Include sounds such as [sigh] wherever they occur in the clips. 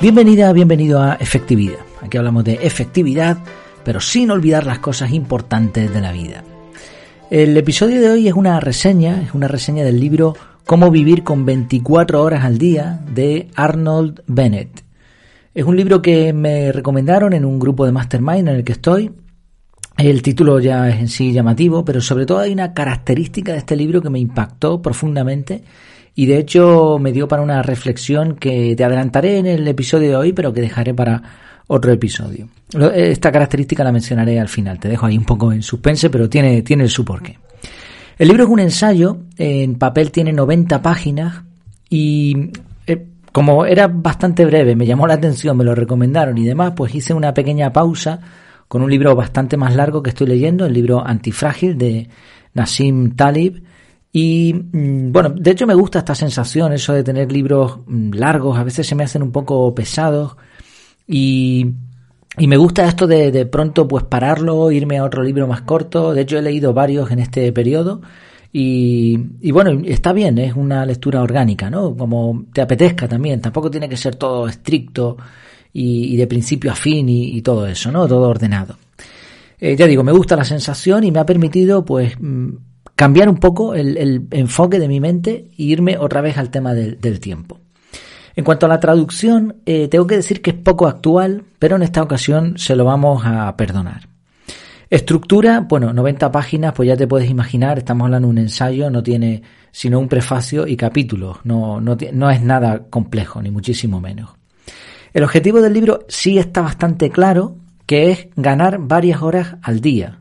Bienvenida, bienvenido a Efectividad. Aquí hablamos de efectividad, pero sin olvidar las cosas importantes de la vida. El episodio de hoy es una reseña, es una reseña del libro Cómo vivir con 24 horas al día de Arnold Bennett. Es un libro que me recomendaron en un grupo de mastermind en el que estoy. El título ya es en sí llamativo, pero sobre todo hay una característica de este libro que me impactó profundamente y de hecho me dio para una reflexión que te adelantaré en el episodio de hoy, pero que dejaré para otro episodio. Esta característica la mencionaré al final, te dejo ahí un poco en suspense, pero tiene, tiene su porqué. El libro es un ensayo, en papel tiene 90 páginas y eh, como era bastante breve, me llamó la atención, me lo recomendaron y demás, pues hice una pequeña pausa con un libro bastante más largo que estoy leyendo, el libro Antifrágil de Nassim Talib. Y mm, bueno, de hecho me gusta esta sensación, eso de tener libros mm, largos, a veces se me hacen un poco pesados y, y me gusta esto de de pronto pues pararlo, irme a otro libro más corto. De hecho he leído varios en este periodo y, y, bueno, está bien, es una lectura orgánica, ¿no? Como te apetezca también, tampoco tiene que ser todo estricto y, y de principio a fin y, y, todo eso, ¿no? Todo ordenado. Eh, ya digo, me gusta la sensación y me ha permitido pues mm, cambiar un poco el, enfoque de mi mente e irme otra vez al tema del, del tiempo. En cuanto a la traducción, eh, tengo que decir que es poco actual, pero en esta ocasión se lo vamos a perdonar. Estructura, bueno, 90 páginas, pues ya te puedes imaginar, estamos hablando de un ensayo, no tiene sino un prefacio y capítulos, no, no, no es nada complejo, ni muchísimo menos. El objetivo del libro sí está bastante claro, que es ganar varias horas al día.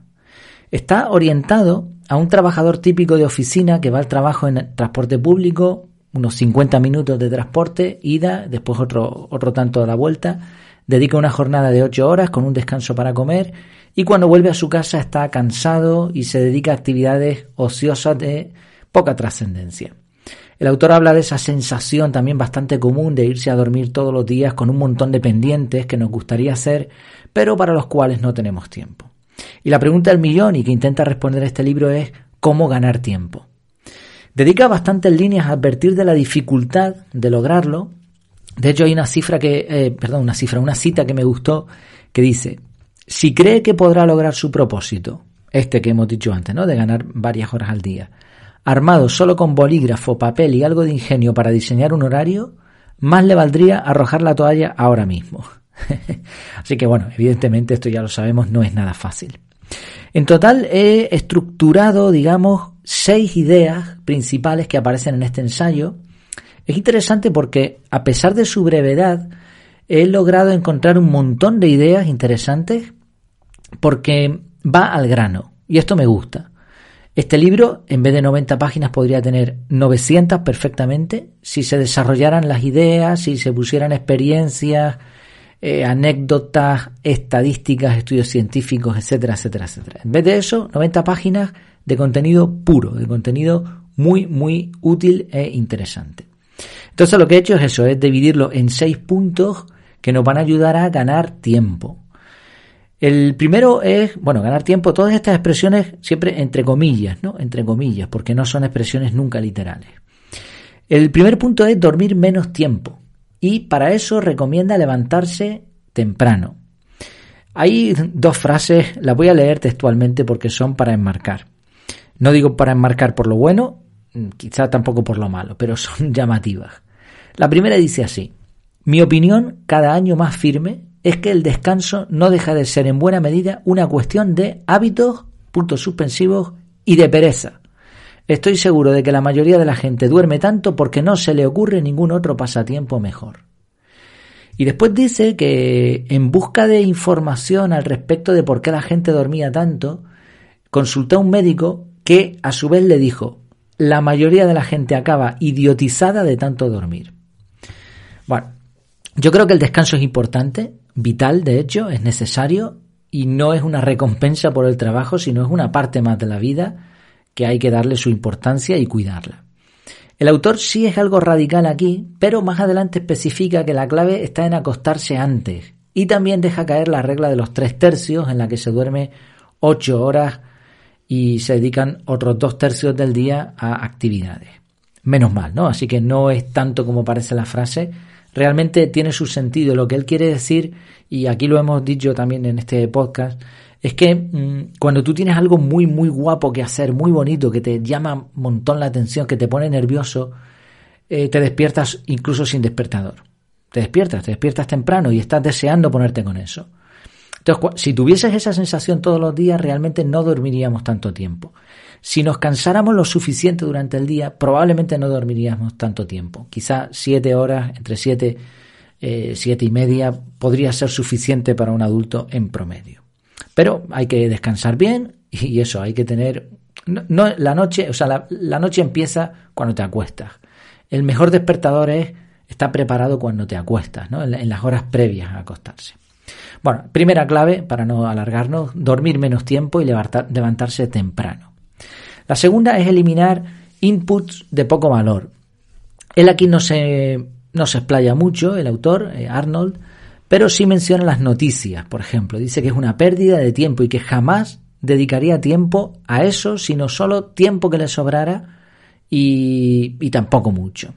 Está orientado a un trabajador típico de oficina que va al trabajo en transporte público, unos 50 minutos de transporte, ida, después otro, otro tanto de la vuelta, dedica una jornada de 8 horas con un descanso para comer y cuando vuelve a su casa está cansado y se dedica a actividades ociosas de poca trascendencia. El autor habla de esa sensación también bastante común de irse a dormir todos los días con un montón de pendientes que nos gustaría hacer, pero para los cuales no tenemos tiempo. Y la pregunta del millón y que intenta responder este libro es ¿cómo ganar tiempo? Dedica bastantes líneas a advertir de la dificultad de lograrlo. De hecho, hay una cifra que, eh, perdón, una cifra, una cita que me gustó que dice, si cree que podrá lograr su propósito, este que hemos dicho antes, ¿no? De ganar varias horas al día, armado solo con bolígrafo, papel y algo de ingenio para diseñar un horario, más le valdría arrojar la toalla ahora mismo. [laughs] Así que bueno, evidentemente esto ya lo sabemos, no es nada fácil. En total he estructurado, digamos, seis ideas principales que aparecen en este ensayo. Es interesante porque, a pesar de su brevedad, he logrado encontrar un montón de ideas interesantes porque va al grano. Y esto me gusta. Este libro, en vez de 90 páginas, podría tener 900 perfectamente si se desarrollaran las ideas, si se pusieran experiencias, eh, anécdotas, estadísticas, estudios científicos, etcétera, etcétera, etcétera. En vez de eso, 90 páginas de contenido puro, de contenido muy, muy útil e interesante. Entonces lo que he hecho es eso, es dividirlo en seis puntos que nos van a ayudar a ganar tiempo. El primero es, bueno, ganar tiempo, todas estas expresiones siempre entre comillas, ¿no? Entre comillas, porque no son expresiones nunca literales. El primer punto es dormir menos tiempo y para eso recomienda levantarse temprano. Hay dos frases, las voy a leer textualmente porque son para enmarcar. No digo para enmarcar por lo bueno, quizá tampoco por lo malo, pero son [laughs] llamativas. La primera dice así, mi opinión cada año más firme es que el descanso no deja de ser en buena medida una cuestión de hábitos, puntos suspensivos y de pereza. Estoy seguro de que la mayoría de la gente duerme tanto porque no se le ocurre ningún otro pasatiempo mejor. Y después dice que en busca de información al respecto de por qué la gente dormía tanto, consultó a un médico que a su vez le dijo, la mayoría de la gente acaba idiotizada de tanto dormir. Bueno, yo creo que el descanso es importante, vital de hecho, es necesario y no es una recompensa por el trabajo, sino es una parte más de la vida que hay que darle su importancia y cuidarla. El autor sí es algo radical aquí, pero más adelante especifica que la clave está en acostarse antes y también deja caer la regla de los tres tercios en la que se duerme ocho horas y se dedican otros dos tercios del día a actividades. Menos mal, ¿no? Así que no es tanto como parece la frase, realmente tiene su sentido. Lo que él quiere decir, y aquí lo hemos dicho también en este podcast, es que mm, cuando tú tienes algo muy, muy guapo que hacer, muy bonito, que te llama un montón la atención, que te pone nervioso, eh, te despiertas incluso sin despertador. Te despiertas, te despiertas temprano y estás deseando ponerte con eso. Entonces, si tuvieses esa sensación todos los días, realmente no dormiríamos tanto tiempo. Si nos cansáramos lo suficiente durante el día, probablemente no dormiríamos tanto tiempo. Quizá siete horas, entre siete, eh, siete y media, podría ser suficiente para un adulto en promedio. Pero hay que descansar bien y eso, hay que tener... No, la noche, o sea, la, noche empieza cuando te acuestas. El mejor despertador es estar preparado cuando te acuestas, ¿no? en las horas previas a acostarse. Bueno, primera clave, para no alargarnos, dormir menos tiempo y levantarse temprano. La segunda es eliminar inputs de poco valor. Él aquí no se, no se explaya mucho, el autor, eh, Arnold, pero sí menciona las noticias, por ejemplo. Dice que es una pérdida de tiempo y que jamás dedicaría tiempo a eso, sino solo tiempo que le sobrara y, tampoco mucho.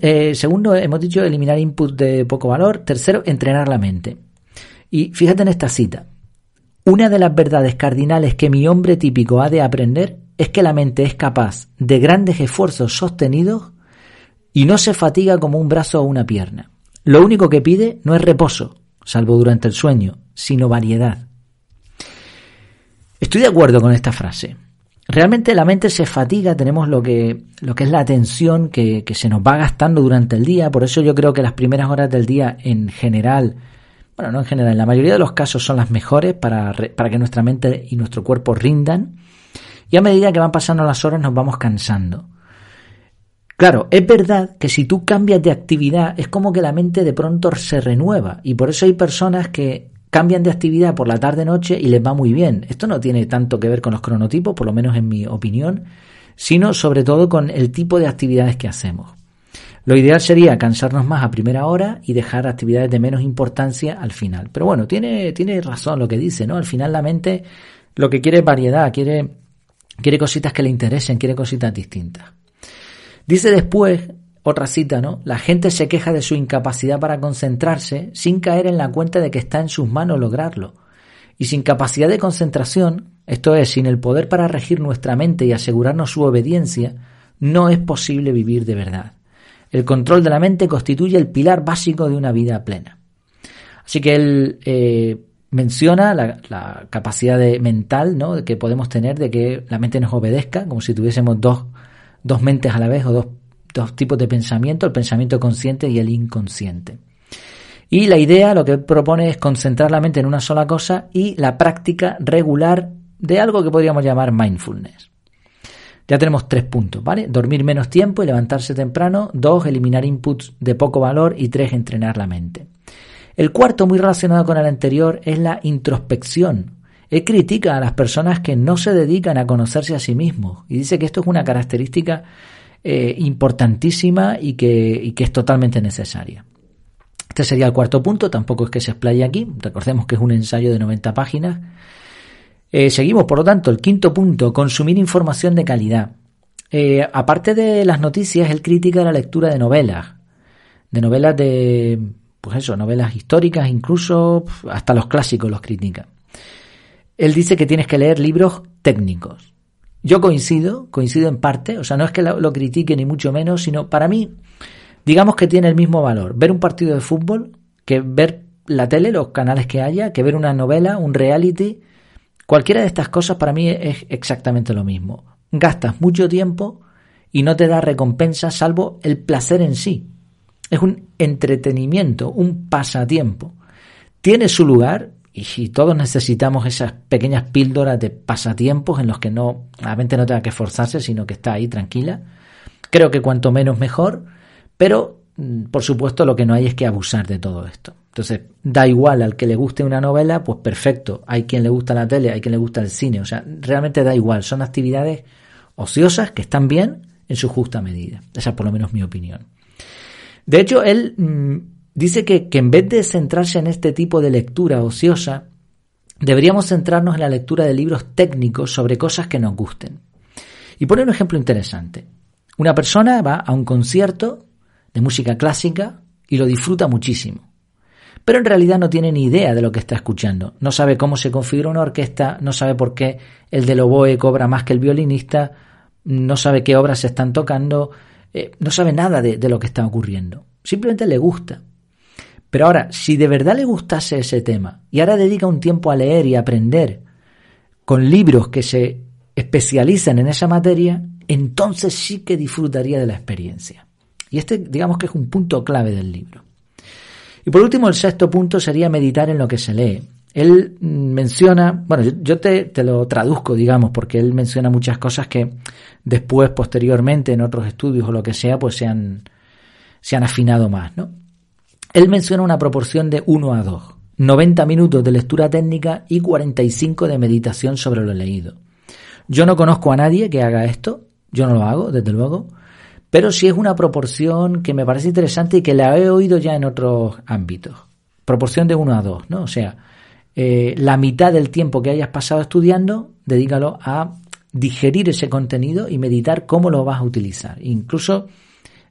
Eh, segundo, hemos dicho eliminar inputs de poco valor. Tercero, entrenar la mente. Y fíjate en esta cita. Una de las verdades cardinales que mi hombre típico ha de aprender es que la mente es capaz de grandes esfuerzos sostenidos y no se fatiga como un brazo o una pierna. Lo único que pide no es reposo, salvo durante el sueño, sino variedad. Estoy de acuerdo con esta frase. Realmente la mente se fatiga, tenemos lo que, lo que es la atención que, se nos va gastando durante el día, por eso yo creo que las primeras horas del día en general bueno, no en general, en la mayoría de los casos son las mejores para, para que nuestra mente y nuestro cuerpo rindan. Y a medida que van pasando las horas nos vamos cansando. Claro, es verdad que si tú cambias de actividad es como que la mente de pronto se renueva y por eso hay personas que cambian de actividad por la tarde-noche y les va muy bien. Esto no tiene tanto que ver con los cronotipos, por lo menos en mi opinión, sino sobre todo con el tipo de actividades que hacemos. Lo ideal sería cansarnos más a primera hora y dejar actividades de menos importancia al final. Pero bueno, tiene, tiene razón lo que dice, ¿no? Al final la mente lo que quiere es variedad, quiere, quiere cositas que le interesen, quiere cositas distintas. Dice después, otra cita, ¿no? La gente se queja de su incapacidad para concentrarse sin caer en la cuenta de que está en sus manos lograrlo. Y sin capacidad de concentración, esto es, sin el poder para regir nuestra mente y asegurarnos su obediencia, no es posible vivir de verdad. El control de la mente constituye el pilar básico de una vida plena. Así que él eh, menciona la, capacidad de, mental ¿no? que podemos tener de que la mente nos obedezca, como si tuviésemos dos, dos mentes a la vez o dos, dos tipos de pensamiento, el pensamiento consciente y el inconsciente. Y la idea, lo que propone es concentrar la mente en una sola cosa y la práctica regular de algo que podríamos llamar mindfulness. Ya tenemos tres puntos, ¿vale? Dormir menos tiempo y levantarse temprano. Dos, eliminar inputs de poco valor. Y tres, entrenar la mente. El cuarto, muy relacionado con el anterior, es la introspección. Él critica a las personas que no se dedican a conocerse a sí mismos y dice que esto es una característica eh, importantísima y que, es totalmente necesaria. Este sería el cuarto punto, tampoco es que se explaye aquí, recordemos que es un ensayo de 90 páginas eh, seguimos, por lo tanto, el quinto punto, consumir información de calidad. Eh, aparte de las noticias, él critica la lectura de novelas, de novelas de, pues eso, novelas históricas, incluso hasta los clásicos los critica. Él dice que tienes que leer libros técnicos. Yo coincido, coincido en parte, o sea, no es que lo, lo critique ni mucho menos, sino para mí, digamos que tiene el mismo valor ver un partido de fútbol que ver la tele, los canales que haya, que ver una novela, un reality, Cualquiera de estas cosas para mí es exactamente lo mismo. Gastas mucho tiempo y no te da recompensa salvo el placer en sí. Es un entretenimiento, un pasatiempo. Tiene su lugar y todos necesitamos esas pequeñas píldoras de pasatiempos en los que no la mente no tenga que esforzarse, sino que está ahí tranquila. Creo que cuanto menos mejor, pero mm, por supuesto lo que no hay es que abusar de todo esto. Entonces, da igual al que le guste una novela, pues perfecto. Hay quien le gusta la tele, hay quien le gusta el cine. O sea, realmente da igual. Son actividades ociosas que están bien en su justa medida. Esa es por lo menos mi opinión. De hecho, él mm, dice que, en vez de centrarse en este tipo de lectura ociosa, deberíamos centrarnos en la lectura de libros técnicos sobre cosas que nos gusten. Y pone un ejemplo interesante. Una persona va a un concierto de música clásica y lo disfruta muchísimo. Pero en realidad no tiene ni idea de lo que está escuchando. No sabe cómo se configura una orquesta, no sabe por qué el del oboe cobra más que el violinista, no sabe qué obras se están tocando, eh, no sabe nada de lo que está ocurriendo. Simplemente le gusta. Pero ahora, si de verdad le gustase ese tema y ahora dedica un tiempo a leer y aprender con libros que se especializan en esa materia, entonces sí que disfrutaría de la experiencia. Y este, digamos que es un punto clave del libro. Y por último, el sexto punto sería meditar en lo que se lee. Él menciona, bueno, yo te, te, lo traduzco, digamos, porque él menciona muchas cosas que después, posteriormente, en otros estudios o lo que sea, pues se han, se han afinado más, ¿no? Él menciona una proporción de 1 a 2, 90 minutos de lectura técnica y 45 de meditación sobre lo leído. Yo no conozco a nadie que haga esto, yo no lo hago, desde luego, pero sí es una proporción que me parece interesante y que la he oído ya en otros ámbitos. Proporción de 1 a 2, ¿no? O sea, eh, la mitad del tiempo que hayas pasado estudiando, dedícalo a digerir ese contenido y meditar cómo lo vas a utilizar. Incluso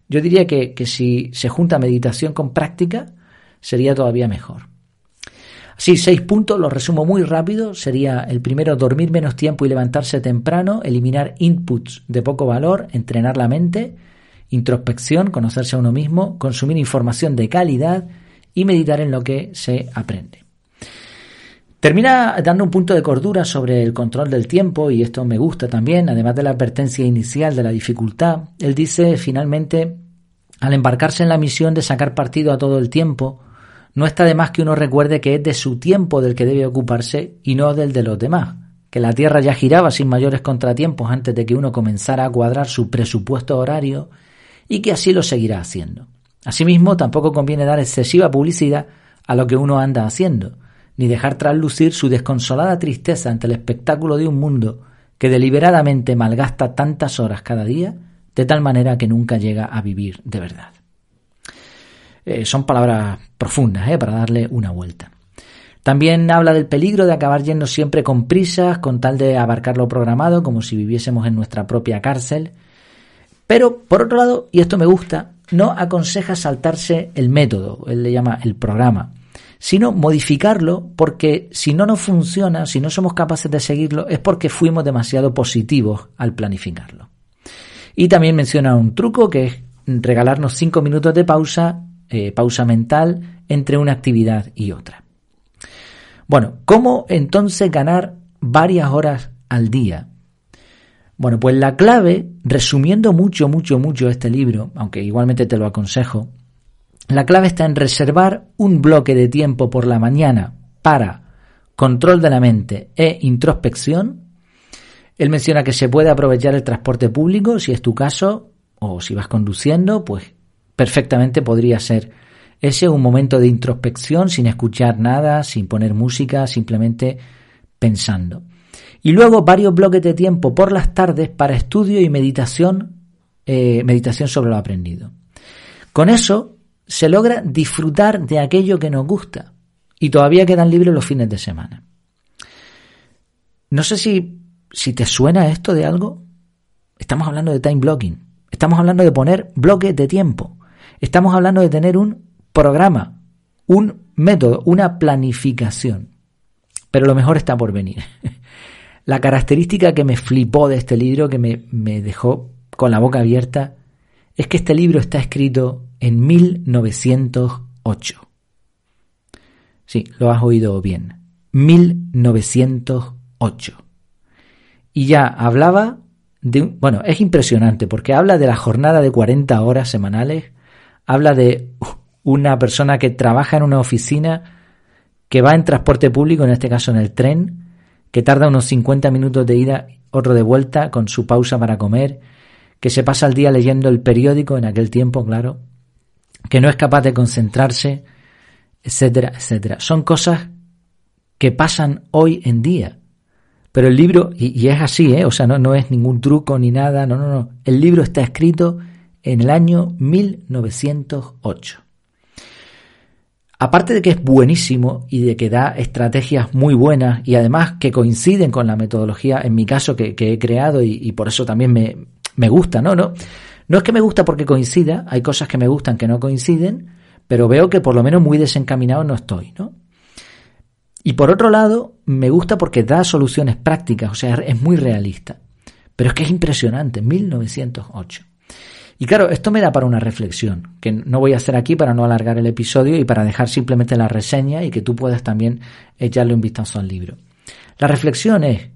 yo diría que, que si se junta meditación con práctica, sería todavía mejor. Así, seis puntos, los resumo muy rápido. Sería el primero, dormir menos tiempo y levantarse temprano, eliminar inputs de poco valor, entrenar la mente, introspección, conocerse a uno mismo, consumir información de calidad y meditar en lo que se aprende. Termina dando un punto de cordura sobre el control del tiempo, y esto me gusta también, además de la advertencia inicial de la dificultad. Él dice finalmente, al embarcarse en la misión de sacar partido a todo el tiempo, no está de más que uno recuerde que es de su tiempo del que debe ocuparse y no del de los demás, que la Tierra ya giraba sin mayores contratiempos antes de que uno comenzara a cuadrar su presupuesto horario y que así lo seguirá haciendo. Asimismo, tampoco conviene dar excesiva publicidad a lo que uno anda haciendo, ni dejar traslucir su desconsolada tristeza ante el espectáculo de un mundo que deliberadamente malgasta tantas horas cada día, de tal manera que nunca llega a vivir de verdad. Eh, son palabras profundas eh, para darle una vuelta. También habla del peligro de acabar yendo siempre con prisas, con tal de abarcar lo programado, como si viviésemos en nuestra propia cárcel. Pero, por otro lado, y esto me gusta, no aconseja saltarse el método, él le llama el programa, sino modificarlo porque si no nos funciona, si no somos capaces de seguirlo, es porque fuimos demasiado positivos al planificarlo. Y también menciona un truco que es regalarnos cinco minutos de pausa, eh, pausa mental entre una actividad y otra. Bueno, ¿cómo entonces ganar varias horas al día? Bueno, pues la clave, resumiendo mucho, mucho, mucho este libro, aunque igualmente te lo aconsejo, la clave está en reservar un bloque de tiempo por la mañana para control de la mente e introspección. Él menciona que se puede aprovechar el transporte público, si es tu caso, o si vas conduciendo, pues perfectamente podría ser ese un momento de introspección sin escuchar nada, sin poner música, simplemente pensando. Y luego varios bloques de tiempo por las tardes para estudio y meditación, eh, meditación sobre lo aprendido. Con eso se logra disfrutar de aquello que nos gusta y todavía quedan libres los fines de semana. No sé si, si te suena esto de algo. Estamos hablando de time blocking. Estamos hablando de poner bloques de tiempo. Estamos hablando de tener un programa, un método, una planificación. Pero lo mejor está por venir. [laughs] La característica que me flipó de este libro, que me, me dejó con la boca abierta, es que este libro está escrito en 1908. Sí, lo has oído bien. 1908. Y ya hablaba de... Bueno, es impresionante porque habla de la jornada de 40 horas semanales, habla de una persona que trabaja en una oficina, que va en transporte público, en este caso en el tren, que tarda unos 50 minutos de ida, otro de vuelta, con su pausa para comer, que se pasa el día leyendo el periódico en aquel tiempo, claro, que no es capaz de concentrarse, etcétera, etcétera. Son cosas que pasan hoy en día. Pero el libro, y, es así, ¿eh? o sea, no, no es ningún truco ni nada, no, no, no. El libro está escrito en el año 1908. Aparte de que es buenísimo y de que da estrategias muy buenas y además que coinciden con la metodología, en mi caso, que, he creado y, y, por eso también me, me gusta, ¿no? ¿no? No es que me gusta porque coincida, hay cosas que me gustan que no coinciden, pero veo que por lo menos muy desencaminado no estoy, ¿no? Y por otro lado, me gusta porque da soluciones prácticas, o sea, es muy realista. Pero es que es impresionante, 1908. Y claro, esto me da para una reflexión, que no voy a hacer aquí para no alargar el episodio y para dejar simplemente la reseña y que tú puedas también echarle un vistazo al libro. La reflexión es,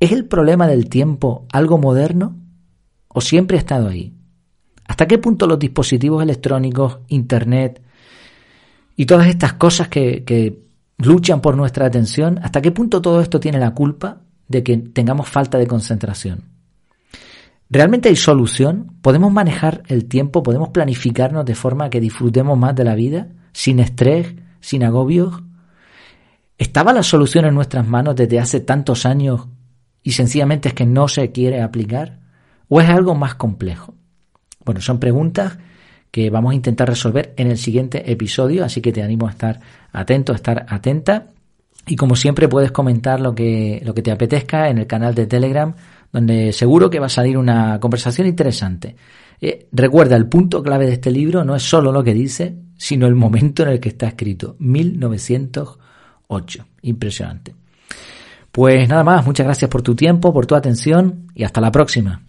¿es el problema del tiempo algo moderno o siempre ha estado ahí? ¿Hasta qué punto los dispositivos electrónicos, Internet y todas estas cosas que, luchan por nuestra atención, hasta qué punto todo esto tiene la culpa de que tengamos falta de concentración? ¿Realmente hay solución? ¿Podemos manejar el tiempo? ¿Podemos planificarnos de forma que disfrutemos más de la vida? ¿Sin estrés? ¿Sin agobios? ¿Estaba la solución en nuestras manos desde hace tantos años y sencillamente es que no se quiere aplicar? ¿O es algo más complejo? Bueno, son preguntas que vamos a intentar resolver en el siguiente episodio, así que te animo a estar atento, a estar atenta. Y como siempre puedes comentar lo que, lo que te apetezca en el canal de Telegram donde seguro que va a salir una conversación interesante. Eh, recuerda, el punto clave de este libro no es solo lo que dice, sino el momento en el que está escrito, 1908. Impresionante. Pues nada más, muchas gracias por tu tiempo, por tu atención y hasta la próxima.